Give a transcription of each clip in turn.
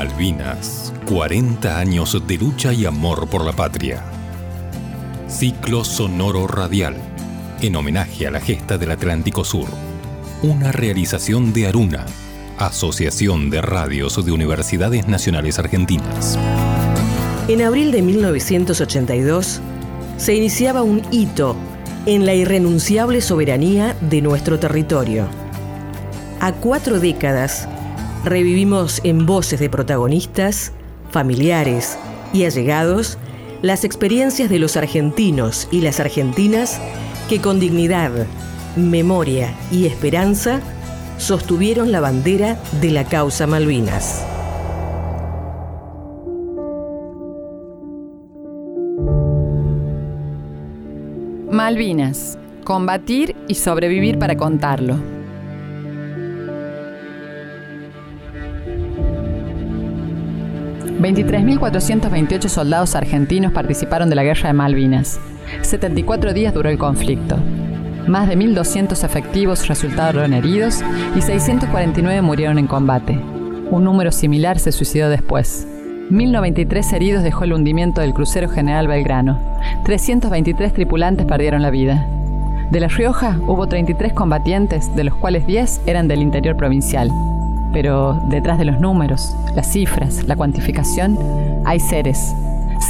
Malvinas, 40 años de lucha y amor por la patria. Ciclo Sonoro Radial, en homenaje a la gesta del Atlántico Sur. Una realización de Aruna, Asociación de Radios de Universidades Nacionales Argentinas. En abril de 1982 se iniciaba un hito en la irrenunciable soberanía de nuestro territorio. A cuatro décadas revivimos en voces de protagonistas, familiares y allegados las experiencias de los argentinos y las argentinas que con dignidad, memoria y esperanza sostuvieron la bandera de la causa Malvinas. Malvinas, combatir y sobrevivir para contarlo. 23.428 soldados argentinos participaron de la guerra de Malvinas. 74 días duró el conflicto. Más de 1.200 efectivos resultaron heridos y 649 murieron en combate. Un número similar se suicidó después. 1.093 heridos dejó el hundimiento del crucero General Belgrano. 323 tripulantes perdieron la vida. De La Rioja hubo 33 combatientes, de los cuales 10 eran del interior provincial. Pero detrás de los números, las cifras, la cuantificación, hay seres,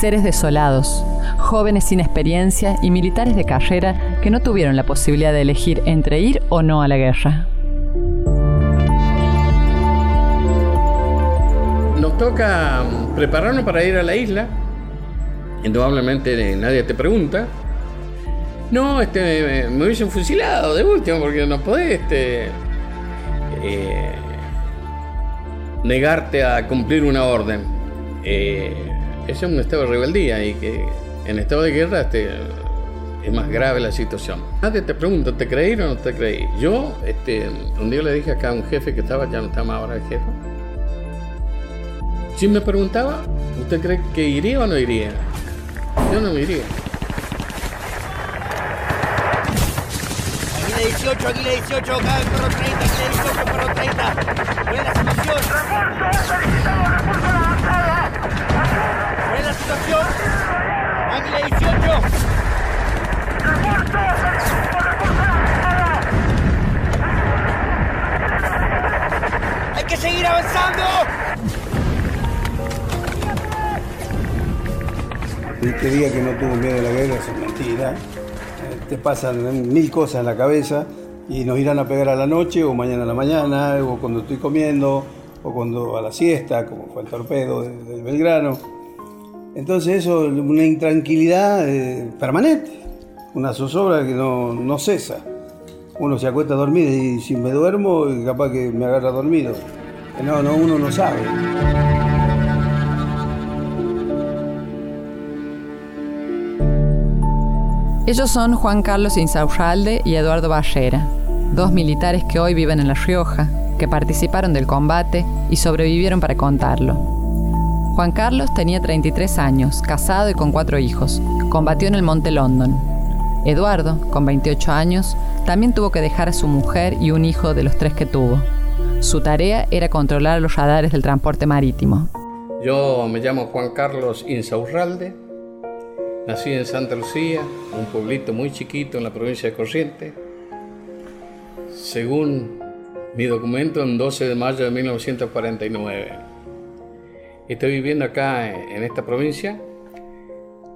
seres desolados, jóvenes sin experiencia y militares de carrera que no tuvieron la posibilidad de elegir entre ir o no a la guerra. Nos toca prepararnos para ir a la isla. Indudablemente nadie te pregunta. No, este, me hubiesen fusilado de último porque no podés este, eh, negarte a cumplir una orden. Eh, eso es un estado de rebeldía y que en estado de guerra este, es más grave la situación. Nadie te pregunta, ¿te creí o no te creí? Yo, este, un día le dije acá a un jefe que estaba, ya no está más ahora el jefe. Si me preguntaba, ¿usted cree que iría o no iría? Yo no me iría. 18, Aguila 18, acá perro 30, Aguila 18, perro 30. Buena situación. ¡Refuerzo! ¡Solicitamos refuerzo a la avanzada! Buena situación. Águila 18. ¡Refuerzo! ¡Solicitamos refuerzo a la avanzada! Hay que seguir avanzando. Que diga que no tuvo miedo a la guerra es mentira. Te pasan mil cosas en la cabeza y nos irán a pegar a la noche o mañana a la mañana o cuando estoy comiendo o cuando a la siesta, como fue el torpedo del, del Belgrano. Entonces eso es una intranquilidad eh, permanente, una zozobra que no, no cesa. Uno se acuesta a dormir y si me duermo, capaz que me agarra dormido. No, no, uno no sabe. Ellos son Juan Carlos Insaurralde y Eduardo Barrera, dos militares que hoy viven en La Rioja, que participaron del combate y sobrevivieron para contarlo. Juan Carlos tenía 33 años, casado y con cuatro hijos. Combatió en el Monte London. Eduardo, con 28 años, también tuvo que dejar a su mujer y un hijo de los tres que tuvo. Su tarea era controlar los radares del transporte marítimo. Yo me llamo Juan Carlos Insaurralde, nací en Santa Lucía, un pueblito muy chiquito en la provincia de Corrientes. Según mi documento, en 12 de mayo de 1949. Estoy viviendo acá en esta provincia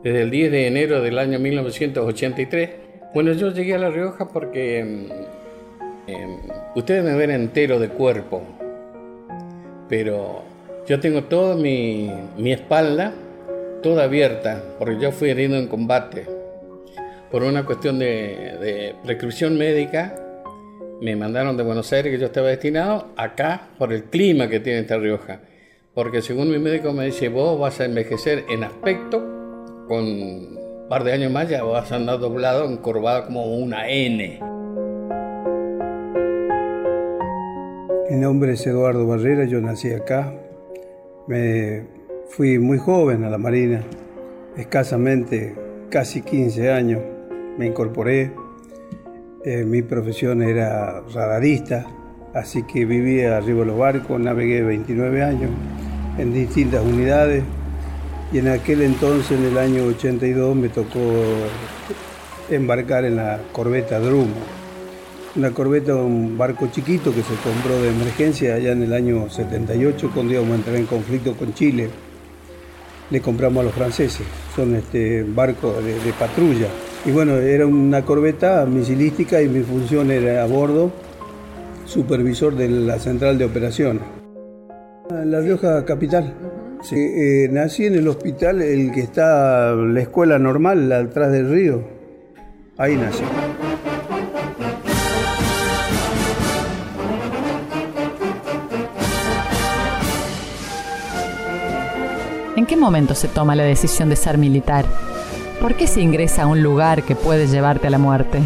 desde el 10 de enero del año 1983. Bueno, yo llegué a La Rioja porque mm, em, ustedes me ven entero de cuerpo, pero yo tengo toda mi, mi espalda toda abierta, porque yo fui herido en combate. Por una cuestión de, de prescripción médica, me mandaron de Buenos Aires, que yo estaba destinado, acá por el clima que tiene esta Rioja. Porque según mi médico me dice, vos vas a envejecer en aspecto, con un par de años más ya vas a andar doblado, encorvado como una N. Mi nombre es Eduardo Barrera, yo nací acá. Me fui muy joven a la Marina, escasamente casi 15 años. Me incorporé. Eh, mi profesión era radarista, así que vivía arriba de los barcos, navegué 29 años en distintas unidades y en aquel entonces, en el año 82, me tocó embarcar en la corbeta Drumo. Una corbeta, un barco chiquito que se compró de emergencia allá en el año 78 cuando íbamos a entrar en conflicto con Chile. Le compramos a los franceses, son este, barcos de, de patrulla. Y bueno, era una corbeta misilística y mi función era a bordo, supervisor de la central de operaciones. La Rioja Capital. Sí, eh, nací en el hospital, el que está, la escuela normal, atrás del río. Ahí nací. ¿En qué momento se toma la decisión de ser militar? ¿Por qué se ingresa a un lugar que puede llevarte a la muerte?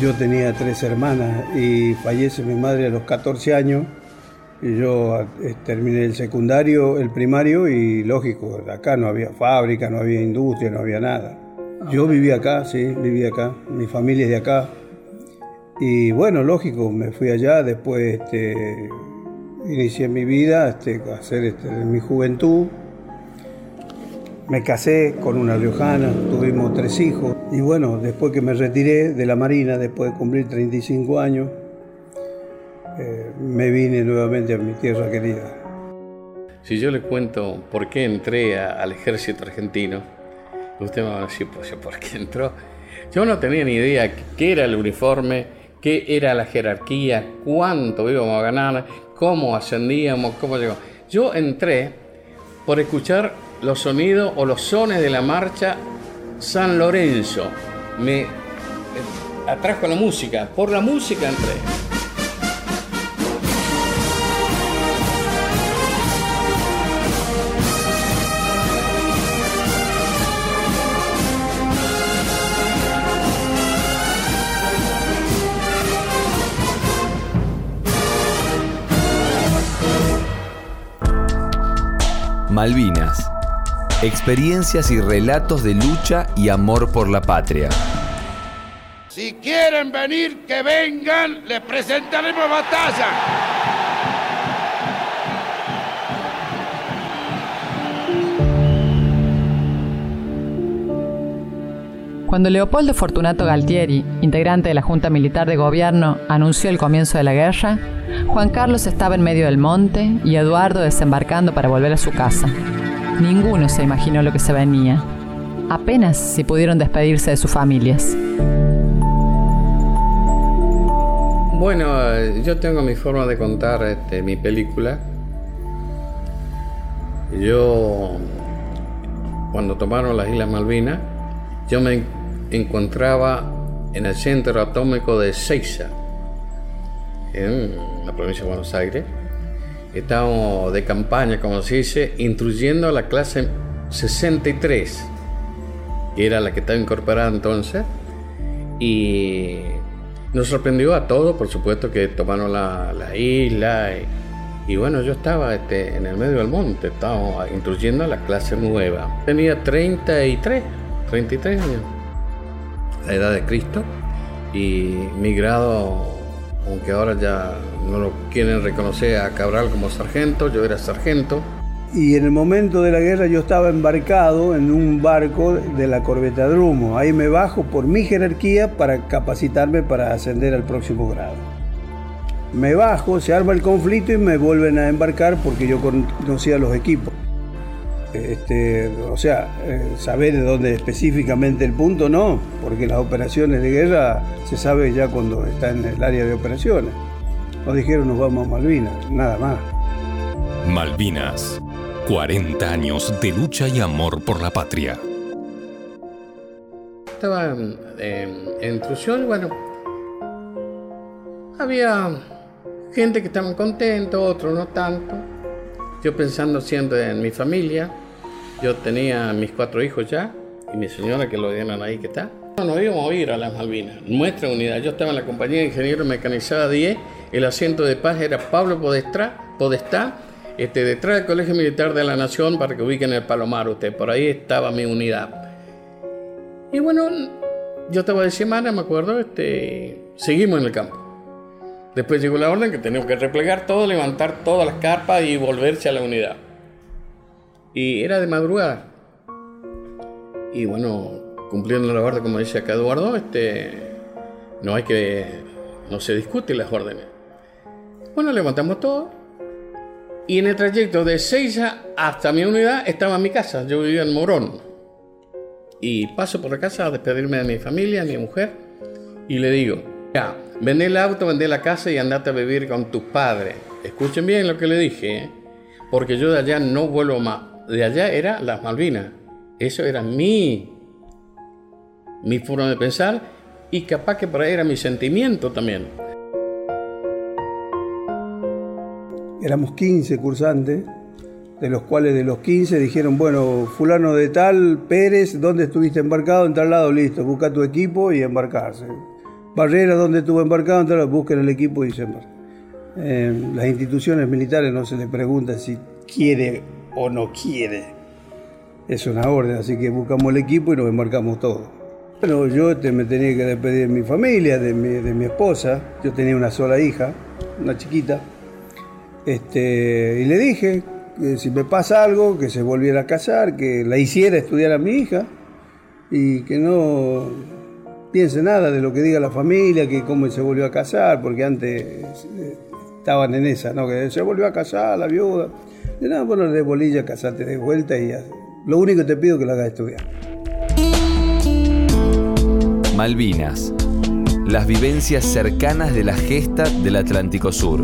Yo tenía tres hermanas y fallece mi madre a los 14 años. Y yo eh, terminé el secundario, el primario y lógico, acá no había fábrica, no había industria, no había nada. Yo vivía acá, sí, vivía acá, mi familia es de acá. Y bueno, lógico, me fui allá, después este, inicié mi vida, este, hacer este, mi juventud. Me casé con una riojana, tuvimos tres hijos. Y bueno, después que me retiré de la Marina, después de cumplir 35 años, eh, me vine nuevamente a mi tierra querida. Si yo le cuento por qué entré al ejército argentino, usted me va a decir, pues, ¿por qué entró? Yo no tenía ni idea qué era el uniforme, qué era la jerarquía, cuánto íbamos a ganar, cómo ascendíamos, cómo llegamos. Yo entré por escuchar los sonidos o los sones de la marcha San Lorenzo. Me eh, atrajo la música, por la música entré. Malvinas. Experiencias y relatos de lucha y amor por la patria. Si quieren venir, que vengan, les presentaremos batalla. Cuando Leopoldo Fortunato Galtieri, integrante de la Junta Militar de Gobierno, anunció el comienzo de la guerra, Juan Carlos estaba en medio del monte y Eduardo desembarcando para volver a su casa. Ninguno se imaginó lo que se venía. Apenas si pudieron despedirse de sus familias. Bueno, eh, yo tengo mi forma de contar este, mi película. Yo, cuando tomaron las Islas Malvinas, yo me encontraba en el centro atómico de Seiza, en la provincia de Buenos Aires. Estábamos de campaña, como se dice, instruyendo a la clase 63, que era la que estaba incorporada entonces. Y nos sorprendió a todos, por supuesto, que tomaron la, la isla. Y, bueno, yo estaba este, en el medio del monte, estábamos instruyendo a la clase nueva. Tenía 33, 33 años, la edad de Cristo. Y mi grado, aunque ahora ya no lo quieren reconocer a Cabral como sargento, yo era sargento. Y en el momento de la guerra yo estaba embarcado en un barco de la corbeta Drumo. Ahí me bajo por mi jerarquía para capacitarme para ascender al próximo grado. Me bajo, se arma el conflicto y me vuelven a embarcar porque yo conocía los equipos. Este, o sea, eh, saber de dónde específicamente el punto no, porque las operaciones de guerra se sabe ya cuando está en el área de operaciones. Nos dijeron nos vamos a Malvinas, nada más. Malvinas. 40 años de lucha y amor por la patria. Estaba en, en- en intrusión y bueno, había gente que estaban contentos, otros no tanto. Yo pensando siempre en mi familia, yo tenía mis cuatro hijos ya y mi señora que lo dieron ahí que está. Nos íbamos a ir a las Malvinas, nuestra unidad. Yo estaba en la compañía de ingenieros mecanizada 10, el asiento de paz era Pablo Podestá, Podestá este, detrás del Colegio Militar de la Nación para que ubiquen el Palomar usted. Por ahí estaba mi unidad. Y bueno, yo estaba de semana, me acuerdo, este, seguimos en el campo. Después llegó la orden que teníamos que replegar todo, levantar todas las carpas y volverse a la unidad. Y era de madrugada. Y bueno, cumpliendo la orden, como dice acá Eduardo, este, no hay que, no se discute las órdenes. Bueno, levantamos todo. Y en el trayecto de Seiza hasta mi unidad estaba mi casa. Yo vivía en Morón. Y paso por la casa a despedirme de mi familia, mi mujer. Y le digo, ya, vende el auto, vende la casa y andate a vivir con tus padres. Escuchen bien lo que le dije, ¿eh? porque yo de allá no vuelvo más. De allá era las Malvinas. Eso era mi, mi forma de pensar y capaz que por ahí era mi sentimiento también. Éramos 15 cursantes, de los cuales de los 15 dijeron, bueno, fulano de tal, Pérez, ¿dónde estuviste embarcado? En tal lado, listo, busca tu equipo y embarcarse. Barrera, ¿dónde estuvo embarcado? En tal lado, busquen el equipo y se embarca. Eh, las instituciones militares no se le pregunta si quiere o no quiere. Es una orden, así que buscamos el equipo y nos embarcamos todos. Bueno, yo me tenía que despedir de mi familia, de mi, de mi esposa. Yo tenía una sola hija, una chiquita. Este, y le dije que si me pasa algo, que se volviera a casar, que la hiciera estudiar a mi hija y que no piense nada de lo que diga la familia, que cómo se volvió a casar, porque antes eh, estaban en esa, ¿no? Que se volvió a casar la viuda. Y nada, bueno, de bolilla, casate de vuelta y ya. Lo único que te pido es que la hagas estudiar. Malvinas. Las vivencias cercanas de la gesta del Atlántico Sur.